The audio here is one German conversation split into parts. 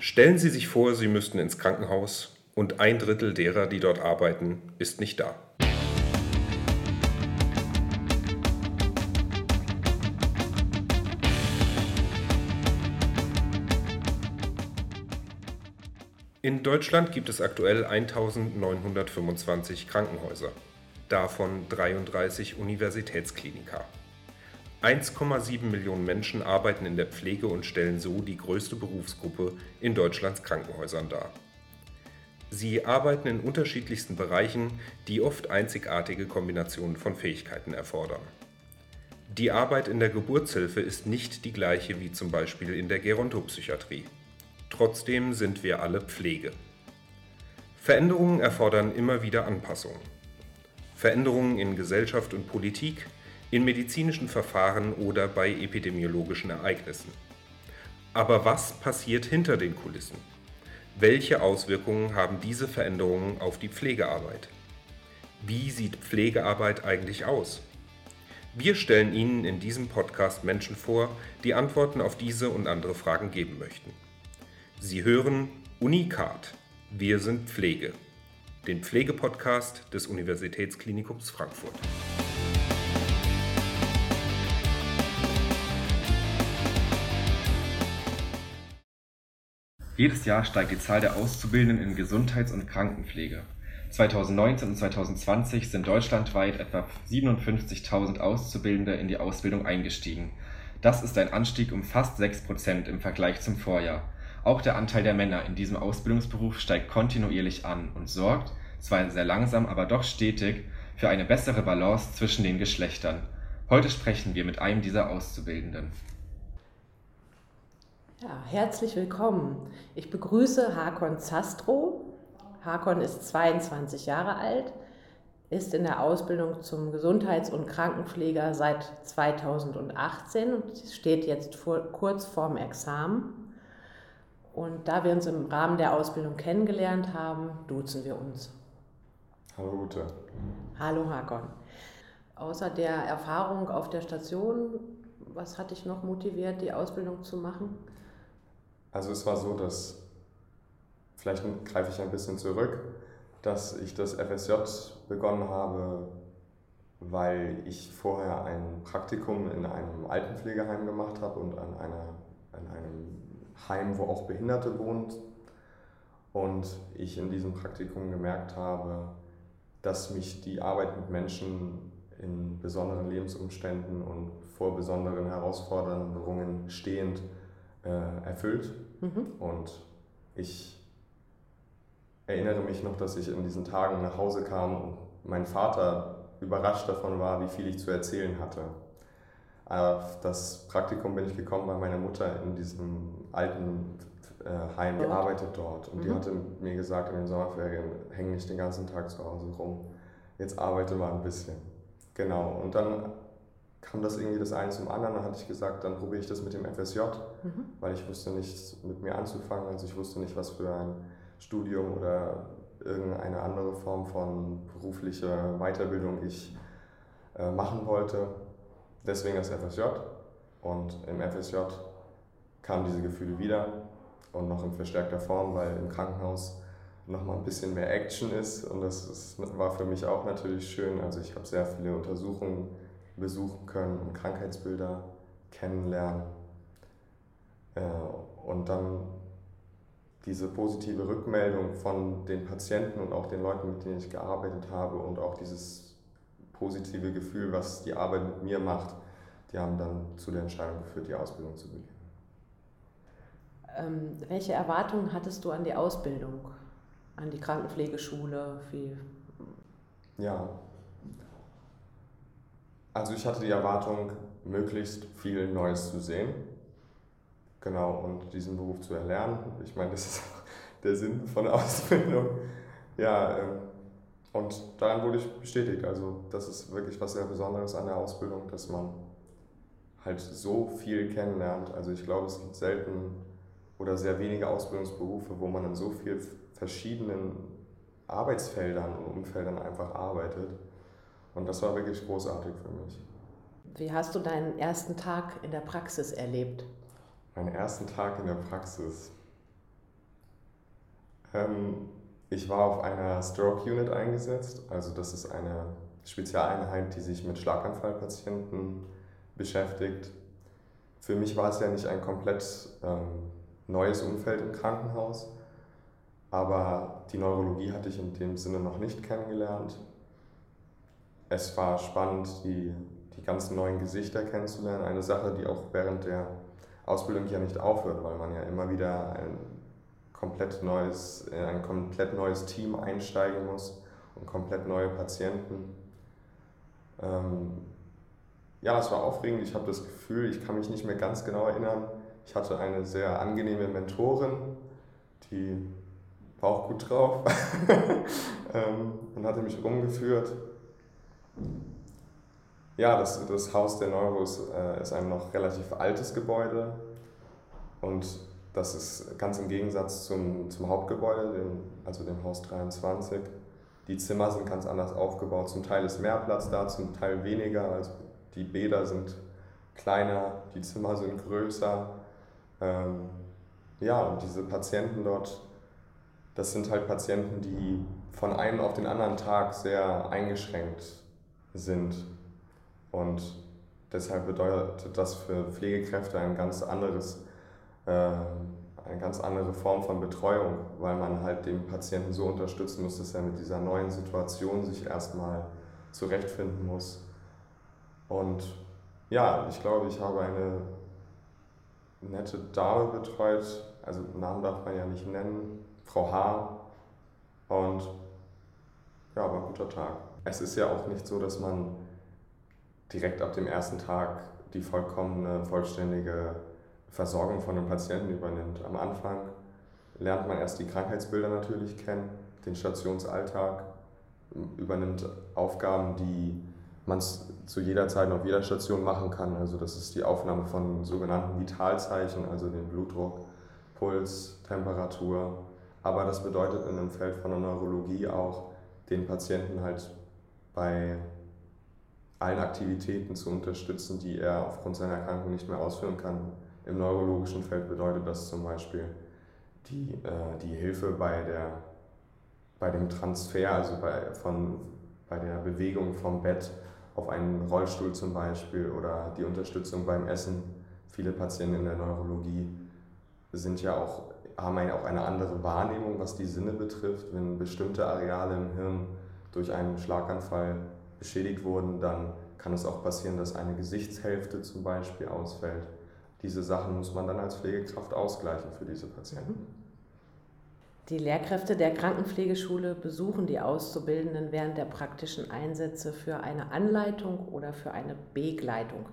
Stellen Sie sich vor, Sie müssten ins Krankenhaus und ein Drittel derer, die dort arbeiten, ist nicht da. In Deutschland gibt es aktuell 1925 Krankenhäuser, davon 33 Universitätskliniker. 1,7 Millionen Menschen arbeiten in der Pflege und stellen so die größte Berufsgruppe in Deutschlands Krankenhäusern dar. Sie arbeiten in unterschiedlichsten Bereichen, die oft einzigartige Kombinationen von Fähigkeiten erfordern. Die Arbeit in der Geburtshilfe ist nicht die gleiche wie zum Beispiel in der Gerontopsychiatrie. Trotzdem sind wir alle Pflege. Veränderungen erfordern immer wieder Anpassungen. Veränderungen in Gesellschaft und Politik, in medizinischen Verfahren oder bei epidemiologischen Ereignissen. Aber was passiert hinter den Kulissen? Welche Auswirkungen haben diese Veränderungen auf die Pflegearbeit? Wie sieht Pflegearbeit eigentlich aus? Wir stellen Ihnen in diesem Podcast Menschen vor, die Antworten auf diese und andere Fragen geben möchten. Sie hören Unikat. Wir sind Pflege. Den Pflegepodcast des Universitätsklinikums Frankfurt. Jedes Jahr steigt die Zahl der Auszubildenden in Gesundheits- und Krankenpflege. 2019 und 2020 sind deutschlandweit etwa 57.000 Auszubildende in die Ausbildung eingestiegen. Das ist ein Anstieg um fast 6 Prozent im Vergleich zum Vorjahr. Auch der Anteil der Männer in diesem Ausbildungsberuf steigt kontinuierlich an und sorgt, zwar sehr langsam, aber doch stetig, für eine bessere Balance zwischen den Geschlechtern. Heute sprechen wir mit einem dieser Auszubildenden. Ja, herzlich willkommen. Ich begrüße Hakon Zastro. Hakon ist 22 Jahre alt, ist in der Ausbildung zum Gesundheits- und Krankenpfleger seit 2018 und steht jetzt vor, kurz vorm Examen. Und da wir uns im Rahmen der Ausbildung kennengelernt haben, duzen wir uns. Hallo Ute. Hallo Hakon. Außer der Erfahrung auf der Station, was hat dich noch motiviert, die Ausbildung zu machen? Also es war so, dass, vielleicht greife ich ein bisschen zurück, dass ich das FSJ begonnen habe, weil ich vorher ein Praktikum in einem Altenpflegeheim gemacht habe und an, einer, an einem Heim, wo auch Behinderte wohnt. Und ich in diesem Praktikum gemerkt habe, dass mich die Arbeit mit Menschen in besonderen Lebensumständen und vor besonderen Herausforderungen stehend äh, erfüllt. Mhm. Und ich erinnere mich noch, dass ich in diesen Tagen nach Hause kam und mein Vater überrascht davon war, wie viel ich zu erzählen hatte. Auf das Praktikum bin ich gekommen, weil meine Mutter in diesem alten äh, Heim dort. gearbeitet dort. Und mhm. die hatte mir gesagt, in den Sommerferien häng nicht den ganzen Tag zu Hause rum. Jetzt arbeite mal ein bisschen. Genau. Und dann kam das irgendwie das eine zum anderen. Dann hatte ich gesagt, dann probiere ich das mit dem FSJ, mhm. weil ich wusste nicht mit mir anzufangen. Also ich wusste nicht, was für ein Studium oder irgendeine andere Form von beruflicher Weiterbildung ich äh, machen wollte deswegen das FSJ. Und im FSJ kamen diese Gefühle wieder und noch in verstärkter Form, weil im Krankenhaus noch mal ein bisschen mehr Action ist und das ist, war für mich auch natürlich schön. Also ich habe sehr viele Untersuchungen besuchen können und Krankheitsbilder kennenlernen äh, und dann diese positive Rückmeldung von den Patienten und auch den Leuten, mit denen ich gearbeitet habe und auch dieses positive Gefühl, was die Arbeit mit mir macht, die haben dann zu der Entscheidung geführt, die Ausbildung zu beginnen. Ähm, welche Erwartungen hattest du an die Ausbildung, an die Krankenpflegeschule? Wie? Ja, also ich hatte die Erwartung, möglichst viel Neues zu sehen. Genau, und diesen Beruf zu erlernen. Ich meine, das ist der Sinn von der Ausbildung. Ja, ähm, und daran wurde ich bestätigt. Also das ist wirklich was sehr Besonderes an der Ausbildung, dass man halt so viel kennenlernt. Also ich glaube, es gibt selten oder sehr wenige Ausbildungsberufe, wo man in so vielen verschiedenen Arbeitsfeldern und Umfeldern einfach arbeitet. Und das war wirklich großartig für mich. Wie hast du deinen ersten Tag in der Praxis erlebt? Meinen ersten Tag in der Praxis. Ähm, ich war auf einer Stroke Unit eingesetzt. Also das ist eine Spezialeinheit, die sich mit Schlaganfallpatienten beschäftigt. Für mich war es ja nicht ein komplett ähm, neues Umfeld im Krankenhaus, aber die Neurologie hatte ich in dem Sinne noch nicht kennengelernt. Es war spannend, die, die ganzen neuen Gesichter kennenzulernen. Eine Sache, die auch während der Ausbildung ja nicht aufhört, weil man ja immer wieder ein komplett neues, in ein komplett neues Team einsteigen muss und komplett neue Patienten. Ähm, ja, das war aufregend. Ich habe das Gefühl, ich kann mich nicht mehr ganz genau erinnern. Ich hatte eine sehr angenehme Mentorin, die war auch gut drauf ähm, und hatte mich rumgeführt. Ja, das, das Haus der Neuros äh, ist ein noch relativ altes Gebäude und das ist ganz im Gegensatz zum, zum Hauptgebäude, dem, also dem Haus 23. Die Zimmer sind ganz anders aufgebaut. Zum Teil ist mehr Platz da, zum Teil weniger. Also die Bäder sind kleiner, die Zimmer sind größer. Ähm, ja, und diese Patienten dort, das sind halt Patienten, die von einem auf den anderen Tag sehr eingeschränkt sind. Und deshalb bedeutet das für Pflegekräfte ein ganz anderes, äh, eine ganz andere Form von Betreuung, weil man halt den Patienten so unterstützen muss, dass er mit dieser neuen Situation sich erstmal zurechtfinden muss. Und ja, ich glaube, ich habe eine nette Dame betreut, also Namen darf man ja nicht nennen, Frau H. Und ja, war ein guter Tag. Es ist ja auch nicht so, dass man direkt ab dem ersten Tag die vollkommene, vollständige Versorgung von einem Patienten übernimmt. Am Anfang lernt man erst die Krankheitsbilder natürlich kennen, den Stationsalltag, übernimmt Aufgaben, die man zu jeder Zeit auf jeder Station machen kann. Also das ist die Aufnahme von sogenannten Vitalzeichen, also den Blutdruck, Puls, Temperatur. Aber das bedeutet in dem Feld von der Neurologie auch, den Patienten halt bei allen Aktivitäten zu unterstützen, die er aufgrund seiner Erkrankung nicht mehr ausführen kann. Im neurologischen Feld bedeutet das zum Beispiel die, äh, die Hilfe bei, der, bei dem Transfer, also bei, von, bei der Bewegung vom Bett auf einen Rollstuhl zum Beispiel oder die Unterstützung beim Essen. Viele Patienten in der Neurologie sind ja auch, haben ja auch eine andere Wahrnehmung, was die Sinne betrifft. Wenn bestimmte Areale im Hirn durch einen Schlaganfall beschädigt wurden, dann kann es auch passieren, dass eine Gesichtshälfte zum Beispiel ausfällt. Diese Sachen muss man dann als Pflegekraft ausgleichen für diese Patienten. Die Lehrkräfte der Krankenpflegeschule besuchen die Auszubildenden während der praktischen Einsätze für eine Anleitung oder für eine Begleitung.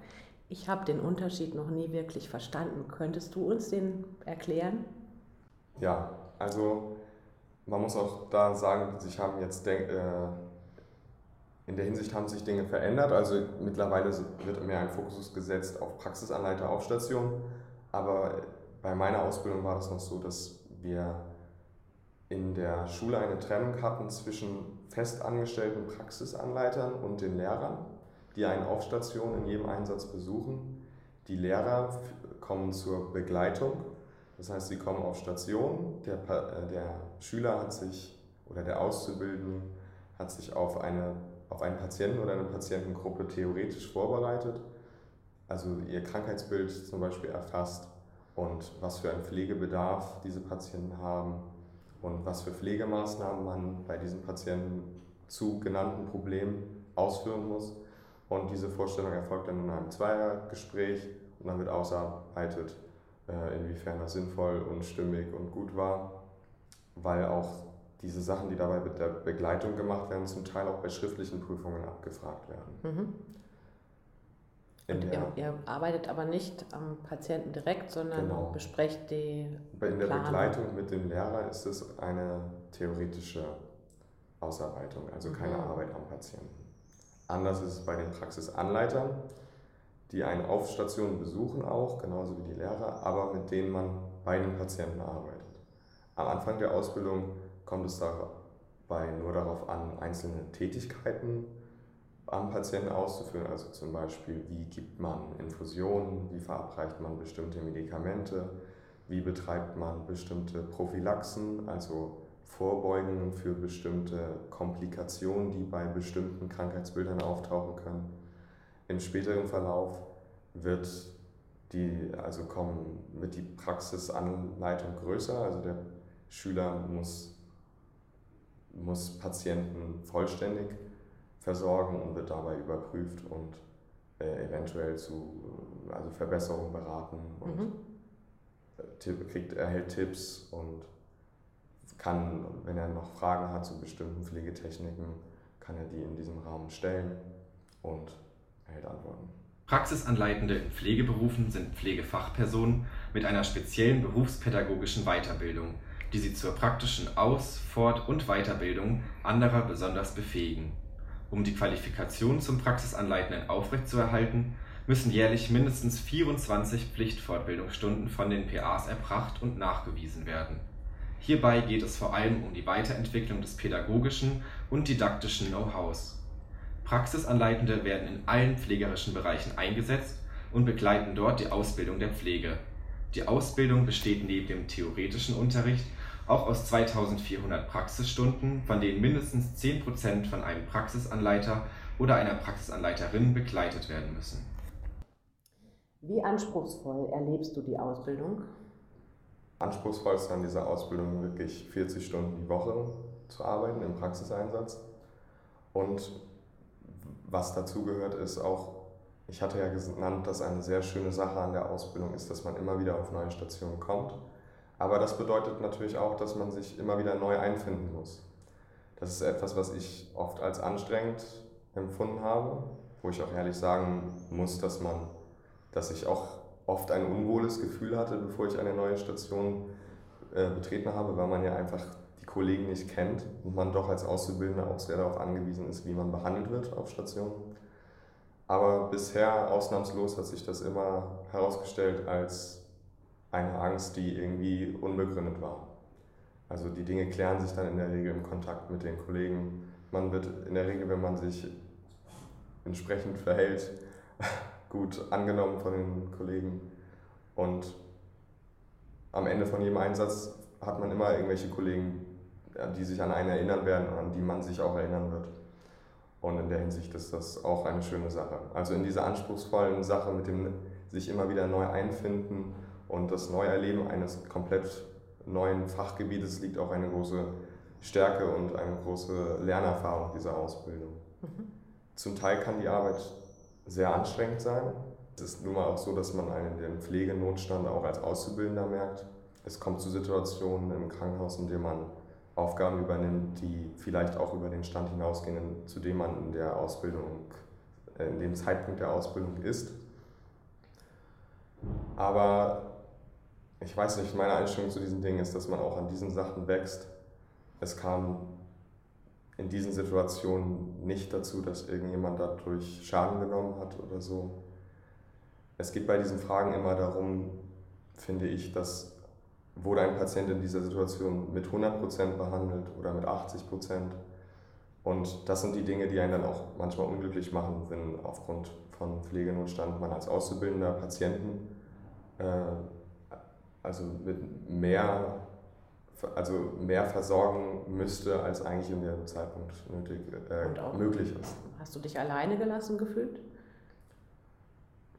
Ich habe den Unterschied noch nie wirklich verstanden. Könntest du uns den erklären? Ja, also man muss auch da sagen, sich haben jetzt äh, in der Hinsicht haben sich Dinge verändert. Also mittlerweile wird mehr ein Fokus gesetzt auf Praxisanleiter auf Station. Aber bei meiner Ausbildung war das noch so, dass wir in der Schule eine Trennung hatten zwischen festangestellten Praxisanleitern und den Lehrern, die einen auf Station in jedem Einsatz besuchen. Die Lehrer kommen zur Begleitung, das heißt, sie kommen auf Station, der, äh, der Schüler hat sich oder der Auszubildende hat sich auf, eine, auf einen Patienten oder eine Patientengruppe theoretisch vorbereitet, also ihr Krankheitsbild zum Beispiel erfasst und was für einen Pflegebedarf diese Patienten haben und was für Pflegemaßnahmen man bei diesen Patienten zu genannten Problemen ausführen muss. Und diese Vorstellung erfolgt dann in einem Zweiergespräch und dann wird ausarbeitet, inwiefern das sinnvoll und stimmig und gut war, weil auch diese Sachen, die dabei mit der Begleitung gemacht werden, zum Teil auch bei schriftlichen Prüfungen abgefragt werden. Mhm. Und ihr, ihr, arbeitet aber nicht am Patienten direkt, sondern genau. besprecht die. In der. Begleitung mit dem Lehrer ist es eine theoretische Ausarbeitung, also keine mhm. Arbeit am Patienten. Anders ist es bei den Praxisanleitern, die einen auf Station besuchen auch, genauso wie die Lehrer, aber mit denen man bei den Patienten arbeitet. Am Anfang der Ausbildung kommt es dabei nur darauf an, einzelne Tätigkeiten am Patienten auszuführen. Also zum Beispiel, wie gibt man Infusionen, wie verabreicht man bestimmte Medikamente, wie betreibt man bestimmte Prophylaxen, also vorbeugen für bestimmte Komplikationen, die bei bestimmten Krankheitsbildern auftauchen können. Im späteren Verlauf wird die, also kommen, wird die Praxisanleitung größer, also der Schüler muss, muss Patienten vollständig versorgen und wird dabei überprüft und äh, eventuell zu also Verbesserungen beraten und mhm. Tipp, kriegt, erhält Tipps und kann, wenn er noch Fragen hat zu bestimmten Pflegetechniken, kann er die in diesem Rahmen stellen und erhält Antworten. Praxisanleitende in Pflegeberufen sind Pflegefachpersonen mit einer speziellen berufspädagogischen Weiterbildung, die sie zur praktischen Aus-, Fort- und Weiterbildung anderer besonders befähigen. Um die Qualifikation zum Praxisanleitenden aufrechtzuerhalten, müssen jährlich mindestens 24 Pflichtfortbildungsstunden von den PAs erbracht und nachgewiesen werden. Hierbei geht es vor allem um die Weiterentwicklung des pädagogischen und didaktischen Know-hows. Praxisanleitende werden in allen pflegerischen Bereichen eingesetzt und begleiten dort die Ausbildung der Pflege. Die Ausbildung besteht neben dem theoretischen Unterricht auch aus 2400 Praxisstunden, von denen mindestens 10% von einem Praxisanleiter oder einer Praxisanleiterin begleitet werden müssen. Wie anspruchsvoll erlebst du die Ausbildung? Anspruchsvoll ist an dieser Ausbildung wirklich 40 Stunden die Woche zu arbeiten im Praxiseinsatz. Und was dazu gehört, ist auch, ich hatte ja genannt, dass eine sehr schöne Sache an der Ausbildung ist, dass man immer wieder auf neue Stationen kommt. Aber das bedeutet natürlich auch, dass man sich immer wieder neu einfinden muss. Das ist etwas, was ich oft als anstrengend empfunden habe, wo ich auch ehrlich sagen muss, dass man, dass ich auch oft ein unwohles Gefühl hatte, bevor ich eine neue Station äh, betreten habe, weil man ja einfach die Kollegen nicht kennt und man doch als Auszubildender auch sehr darauf angewiesen ist, wie man behandelt wird auf Stationen. Aber bisher ausnahmslos hat sich das immer herausgestellt als eine Angst, die irgendwie unbegründet war. Also die Dinge klären sich dann in der Regel im Kontakt mit den Kollegen. Man wird in der Regel, wenn man sich entsprechend verhält, gut angenommen von den Kollegen. Und am Ende von jedem Einsatz hat man immer irgendwelche Kollegen, die sich an einen erinnern werden und an die man sich auch erinnern wird. Und in der Hinsicht ist das auch eine schöne Sache. Also in dieser anspruchsvollen Sache mit dem sich immer wieder neu einfinden und das Neuerleben eines komplett neuen Fachgebietes liegt auch eine große Stärke und eine große Lernerfahrung dieser Ausbildung. Mhm. Zum Teil kann die Arbeit sehr anstrengend sein. Es ist nun mal auch so, dass man einen, den Pflegenotstand auch als Auszubildender merkt. Es kommt zu Situationen im Krankenhaus, in denen man Aufgaben übernimmt, die vielleicht auch über den Stand hinausgehen, zu dem man in der Ausbildung, äh, in dem Zeitpunkt der Ausbildung ist. Aber ich weiß nicht, meine Einstellung zu diesen Dingen ist, dass man auch an diesen Sachen wächst. Es kam in diesen Situationen nicht dazu, dass irgendjemand dadurch Schaden genommen hat oder so. Es geht bei diesen Fragen immer darum, finde ich, dass wurde ein Patient in dieser Situation mit 100% behandelt oder mit 80%. Und das sind die Dinge, die einen dann auch manchmal unglücklich machen, wenn aufgrund von Pflegenotstand man als auszubildender Patienten äh, also mit mehr also mehr versorgen müsste, als eigentlich in dem Zeitpunkt nötig, äh, möglich ist. Hast du dich alleine gelassen gefühlt?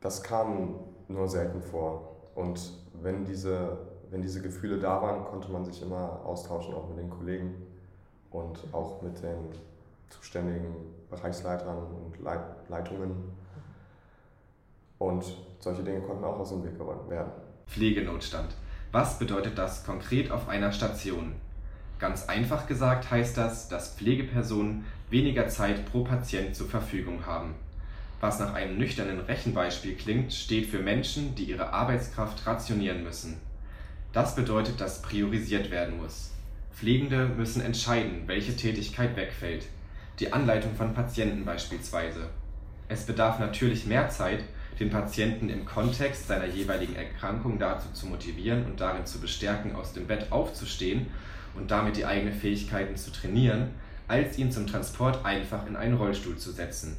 Das kam nur selten vor. Und wenn diese, wenn diese Gefühle da waren, konnte man sich immer austauschen, auch mit den Kollegen und auch mit den zuständigen Bereichsleitern und Leit Leitungen. Und solche Dinge konnten auch aus dem Weg geräumt werden. Pflegenotstand. Was bedeutet das konkret auf einer Station? Ganz einfach gesagt heißt das, dass Pflegepersonen weniger Zeit pro Patient zur Verfügung haben. Was nach einem nüchternen Rechenbeispiel klingt, steht für Menschen, die ihre Arbeitskraft rationieren müssen. Das bedeutet, dass priorisiert werden muss. Pflegende müssen entscheiden, welche Tätigkeit wegfällt. Die Anleitung von Patienten beispielsweise. Es bedarf natürlich mehr Zeit, den Patienten im Kontext seiner jeweiligen Erkrankung dazu zu motivieren und darin zu bestärken, aus dem Bett aufzustehen und damit die eigenen Fähigkeiten zu trainieren, als ihn zum Transport einfach in einen Rollstuhl zu setzen.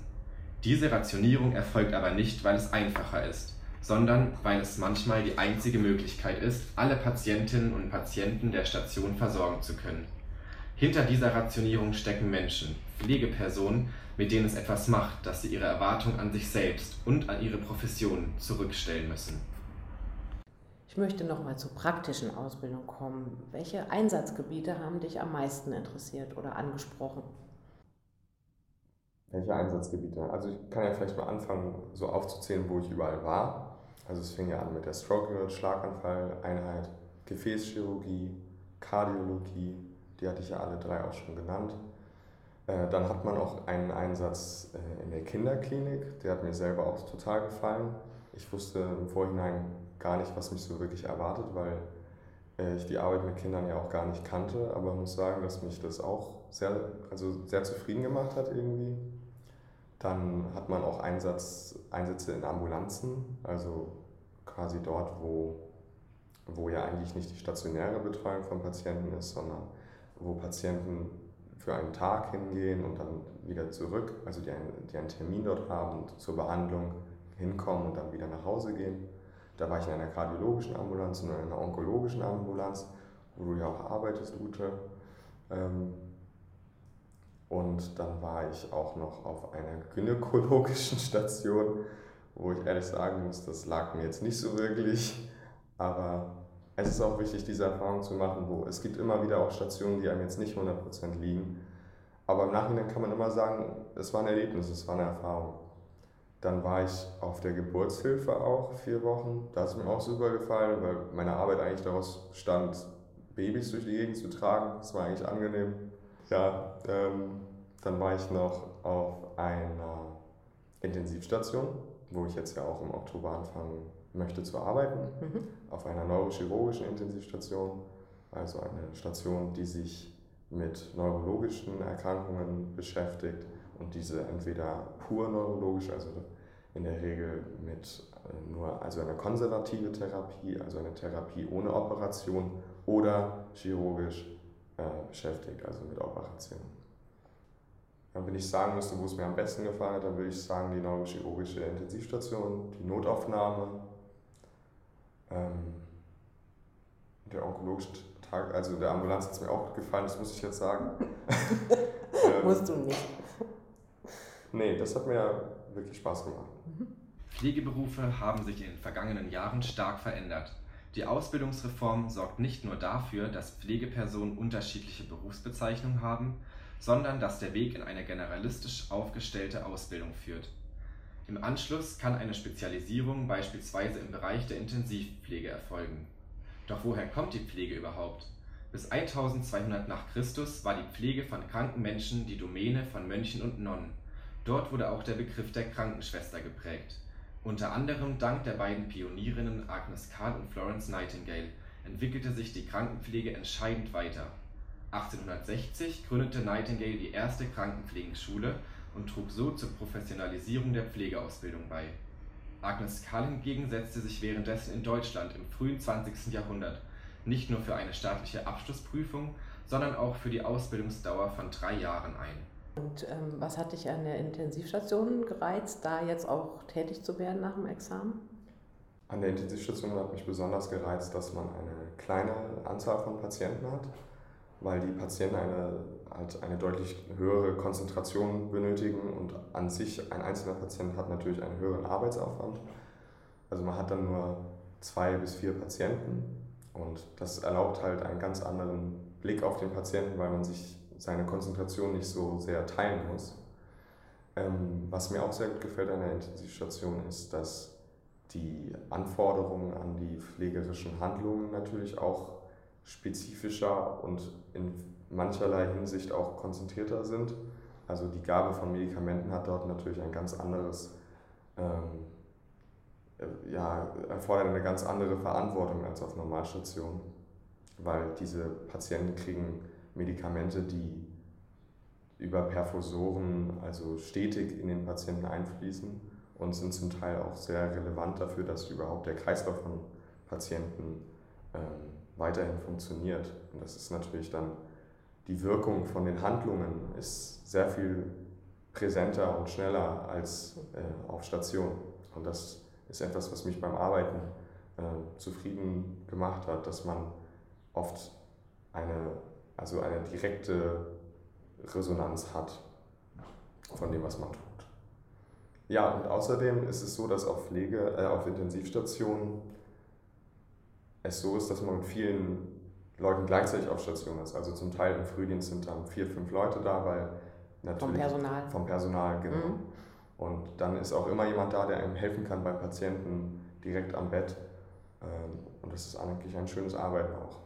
Diese Rationierung erfolgt aber nicht, weil es einfacher ist, sondern weil es manchmal die einzige Möglichkeit ist, alle Patientinnen und Patienten der Station versorgen zu können. Hinter dieser Rationierung stecken Menschen, Pflegepersonen, mit denen es etwas macht, dass sie ihre Erwartung an sich selbst und an ihre Profession zurückstellen müssen. Ich möchte nochmal zur praktischen Ausbildung kommen. Welche Einsatzgebiete haben dich am meisten interessiert oder angesprochen? Welche Einsatzgebiete? Also ich kann ja vielleicht mal anfangen, so aufzuzählen, wo ich überall war. Also es fing ja an mit der Stroke Unit, Schlaganfall-Einheit, Gefäßchirurgie, Kardiologie, die hatte ich ja alle drei auch schon genannt. Äh, dann hat man auch einen Einsatz äh, in der Kinderklinik, der hat mir selber auch total gefallen. Ich wusste im Vorhinein gar nicht, was mich so wirklich erwartet, weil äh, ich die Arbeit mit Kindern ja auch gar nicht kannte, aber muss sagen, dass mich das auch sehr, also sehr zufrieden gemacht hat irgendwie. Dann hat man auch Einsatz, Einsätze in Ambulanzen, also quasi dort, wo, wo ja eigentlich nicht die stationäre Betreuung von Patienten ist, sondern wo Patienten für einen Tag hingehen und dann wieder zurück, also die einen, die einen Termin dort haben und zur Behandlung hinkommen und dann wieder nach Hause gehen. Da war ich in einer kardiologischen Ambulanz und in einer onkologischen Ambulanz, wo du ja auch arbeitest, Ute. Ähm, und dann war ich auch noch auf einer gynäkologischen Station, wo ich ehrlich sagen muss, das lag mir jetzt nicht so wirklich. Aber es ist auch wichtig, diese Erfahrung zu machen, wo es gibt immer wieder auch Stationen, die einem jetzt nicht 100% liegen. Aber im Nachhinein kann man immer sagen, es war ein Erlebnis, es war eine Erfahrung. Dann war ich auf der Geburtshilfe auch vier Wochen. Da hat es mir auch super gefallen, weil meine Arbeit eigentlich daraus stand, Babys durch die Gegend zu tragen. Das war eigentlich angenehm. Ja, ähm, dann war ich noch auf einer Intensivstation, wo ich jetzt ja auch im Oktober anfangen möchte zu arbeiten, mhm. auf einer neurochirurgischen Intensivstation, also eine Station, die sich mit neurologischen Erkrankungen beschäftigt und diese entweder pur neurologisch, also in der Regel mit äh, nur also eine konservative Therapie, also eine Therapie ohne Operation oder chirurgisch äh, beschäftigt, also mit Operationen. Wenn ich sagen müsste, wo es mir am besten gefallen hat, dann würde ich sagen die neurochirurgische Intensivstation, die Notaufnahme, ähm, der onkologische Tag, also der Ambulanz hat es mir auch gefallen, das muss ich jetzt sagen. ähm, Musst du nicht. Nee, das hat mir wirklich Spaß gemacht. Mhm. Pflegeberufe haben sich in den vergangenen Jahren stark verändert. Die Ausbildungsreform sorgt nicht nur dafür, dass Pflegepersonen unterschiedliche Berufsbezeichnungen haben, sondern dass der Weg in eine generalistisch aufgestellte Ausbildung führt. Im Anschluss kann eine Spezialisierung beispielsweise im Bereich der Intensivpflege erfolgen. Doch woher kommt die Pflege überhaupt? Bis 1200 nach Christus war die Pflege von kranken Menschen die Domäne von Mönchen und Nonnen. Dort wurde auch der Begriff der Krankenschwester geprägt. Unter anderem dank der beiden Pionierinnen Agnes Karl und Florence Nightingale entwickelte sich die Krankenpflege entscheidend weiter. 1860 gründete Nightingale die erste Krankenpflegeschule und trug so zur Professionalisierung der Pflegeausbildung bei. Agnes Karl hingegen setzte sich währenddessen in Deutschland im frühen 20. Jahrhundert nicht nur für eine staatliche Abschlussprüfung, sondern auch für die Ausbildungsdauer von drei Jahren ein. Und ähm, was hat dich an der Intensivstation gereizt, da jetzt auch tätig zu werden nach dem Examen? An der Intensivstation hat mich besonders gereizt, dass man eine kleine Anzahl von Patienten hat weil die Patienten eine, halt eine deutlich höhere Konzentration benötigen und an sich ein einzelner Patient hat natürlich einen höheren Arbeitsaufwand. Also man hat dann nur zwei bis vier Patienten und das erlaubt halt einen ganz anderen Blick auf den Patienten, weil man sich seine Konzentration nicht so sehr teilen muss. Ähm, was mir auch sehr gut gefällt an der Intensivstation ist, dass die Anforderungen an die pflegerischen Handlungen natürlich auch spezifischer und in mancherlei Hinsicht auch konzentrierter sind. Also die Gabe von Medikamenten hat dort natürlich ein ganz anderes, ähm, ja, erfordert eine ganz andere Verantwortung als auf Normalstationen, weil diese Patienten kriegen Medikamente, die über Perfusoren, also stetig in den Patienten einfließen und sind zum Teil auch sehr relevant dafür, dass überhaupt der Kreislauf von Patienten ähm, weiterhin funktioniert. Und das ist natürlich dann die Wirkung von den Handlungen ist sehr viel präsenter und schneller als äh, auf Station. Und das ist etwas, was mich beim Arbeiten äh, zufrieden gemacht hat, dass man oft eine also eine direkte Resonanz hat von dem, was man tut. Ja, und außerdem ist es so, dass auf Pflege, äh, auf Intensivstationen es so ist, dass man mit vielen Leuten gleichzeitig auf Station ist. Also zum Teil im Frühdienst sind dann vier, fünf Leute da, weil natürlich. Vom Personal. Vom Personal, genau. Mhm. Und dann ist auch immer jemand da, der einem helfen kann beim Patienten direkt am Bett. Ähm, und das ist eigentlich ein schönes Arbeiten auch.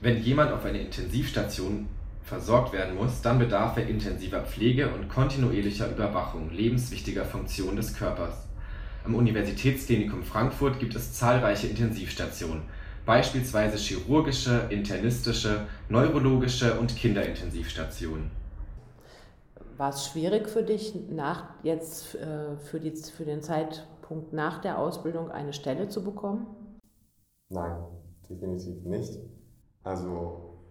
Wenn jemand auf einer Intensivstation versorgt werden muss, dann bedarf er intensiver Pflege und kontinuierlicher Überwachung lebenswichtiger Funktionen des Körpers. Am Universitätsklinikum Frankfurt gibt es zahlreiche Intensivstationen, beispielsweise chirurgische, internistische, neurologische und Kinderintensivstationen. War es schwierig für dich, nach jetzt äh, für, die, für den Zeitpunkt nach der Ausbildung eine Stelle zu bekommen? Nein, definitiv nicht. Also,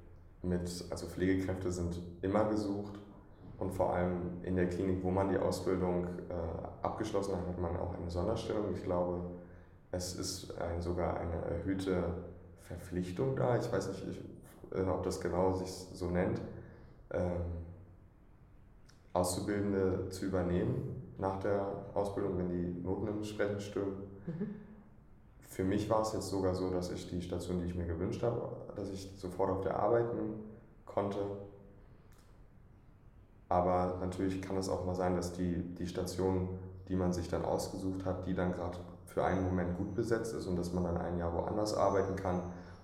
mit, also Pflegekräfte sind immer gesucht und vor allem in der Klinik, wo man die Ausbildung äh, abgeschlossen hat, hat man auch eine Sonderstellung. Ich glaube, es ist ein, sogar eine erhöhte Verpflichtung da. Ich weiß nicht, ich, äh, ob das genau sich so nennt, ähm, Auszubildende zu übernehmen nach der Ausbildung, wenn die Noten entsprechend stimmen. Mhm. Für mich war es jetzt sogar so, dass ich die Station, die ich mir gewünscht habe, dass ich sofort auf der arbeiten konnte. Aber natürlich kann es auch mal sein, dass die, die Station, die man sich dann ausgesucht hat, die dann gerade für einen Moment gut besetzt ist und dass man dann ein Jahr woanders arbeiten kann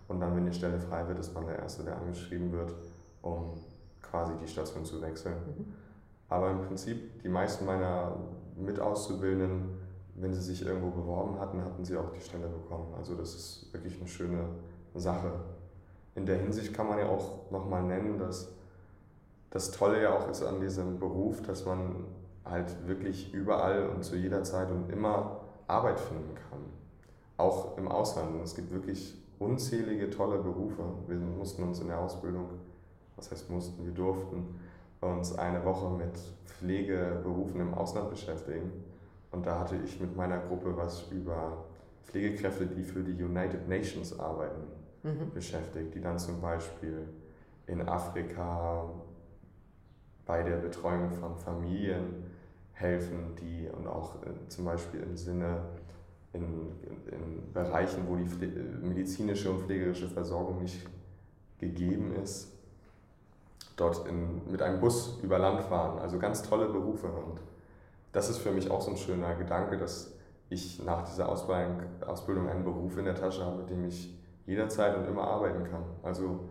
und dann, wenn die Stelle frei wird, ist man der Erste, der angeschrieben wird, um quasi die Station zu wechseln. Mhm. Aber im Prinzip, die meisten meiner Mitauszubildenden, wenn sie sich irgendwo beworben hatten, hatten sie auch die Stelle bekommen. Also das ist wirklich eine schöne Sache. In der Hinsicht kann man ja auch nochmal nennen, dass das Tolle ja auch ist an diesem Beruf, dass man halt wirklich überall und zu jeder Zeit und immer Arbeit finden kann. Auch im Ausland. es gibt wirklich unzählige tolle Berufe. Wir mussten uns in der Ausbildung, was heißt mussten, wir durften uns eine Woche mit Pflegeberufen im Ausland beschäftigen. Und da hatte ich mit meiner Gruppe was über Pflegekräfte, die für die United Nations arbeiten, mhm. beschäftigt, die dann zum Beispiel in Afrika bei der Betreuung von Familien helfen, die und auch äh, zum Beispiel im Sinne in, in, Bereichen, wo die medizinische und pflegerische Versorgung nicht gegeben ist, dort in, mit einem Bus über Land fahren. Also ganz tolle Berufe. Und das ist für mich auch so ein schöner Gedanke, dass ich nach dieser Ausbildung, Ausbildung einen Beruf in der Tasche habe, mit dem ich jederzeit und immer arbeiten kann. Also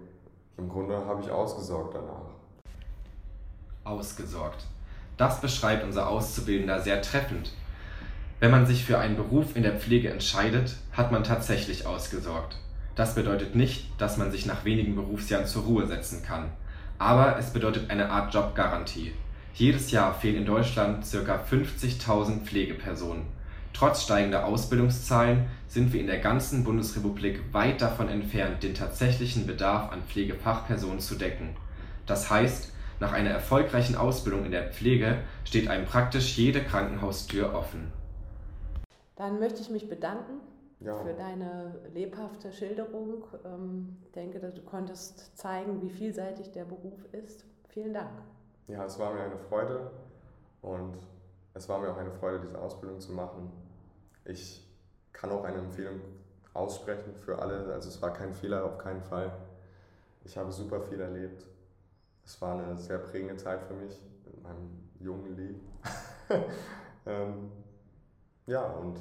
im Grunde habe ich ausgesorgt danach. Ausgesorgt. Das beschreibt unser Auszubildender sehr treffend. Wenn man sich für einen Beruf in der Pflege entscheidet, hat man tatsächlich ausgesorgt. Das bedeutet nicht, dass man sich nach wenigen Berufsjahren zur Ruhe setzen kann. Aber es bedeutet eine Art Jobgarantie. Jedes Jahr fehlen in Deutschland ca. 50.000 Pflegepersonen. Trotz steigender Ausbildungszahlen sind wir in der ganzen Bundesrepublik weit davon entfernt, den tatsächlichen Bedarf an Pflegefachpersonen zu decken. Das heißt, nach einer erfolgreichen Ausbildung in der Pflege steht einem praktisch jede Krankenhaustür offen. Dann möchte ich mich bedanken ja. für deine lebhafte Schilderung. Ich ähm, denke, dass du konntest zeigen, wie vielseitig der Beruf ist. Vielen Dank. Ja, es war mir eine Freude und es war mir auch eine Freude, diese Ausbildung zu machen. Ich kann auch eine Empfehlung aussprechen für alle. Also es war kein Fehler, auf keinen Fall. Ich habe super viel erlebt. Es war eine sehr prägende Zeit für mich in meinem jungen Leben. ähm, ja, und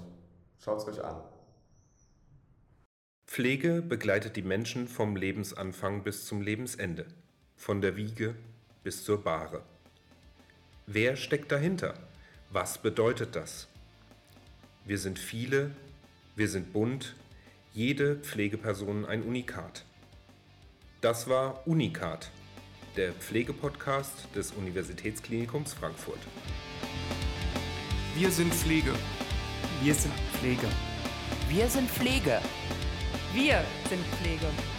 schaut es euch an. Pflege begleitet die Menschen vom Lebensanfang bis zum Lebensende, von der Wiege bis zur Bahre. Wer steckt dahinter? Was bedeutet das? Wir sind viele, wir sind bunt, jede Pflegeperson ein Unikat. Das war Unikat, der Pflegepodcast des Universitätsklinikums Frankfurt. Wir sind Pflege. Wir sind Pflege. Wir sind Pflege. Wir sind Pflege.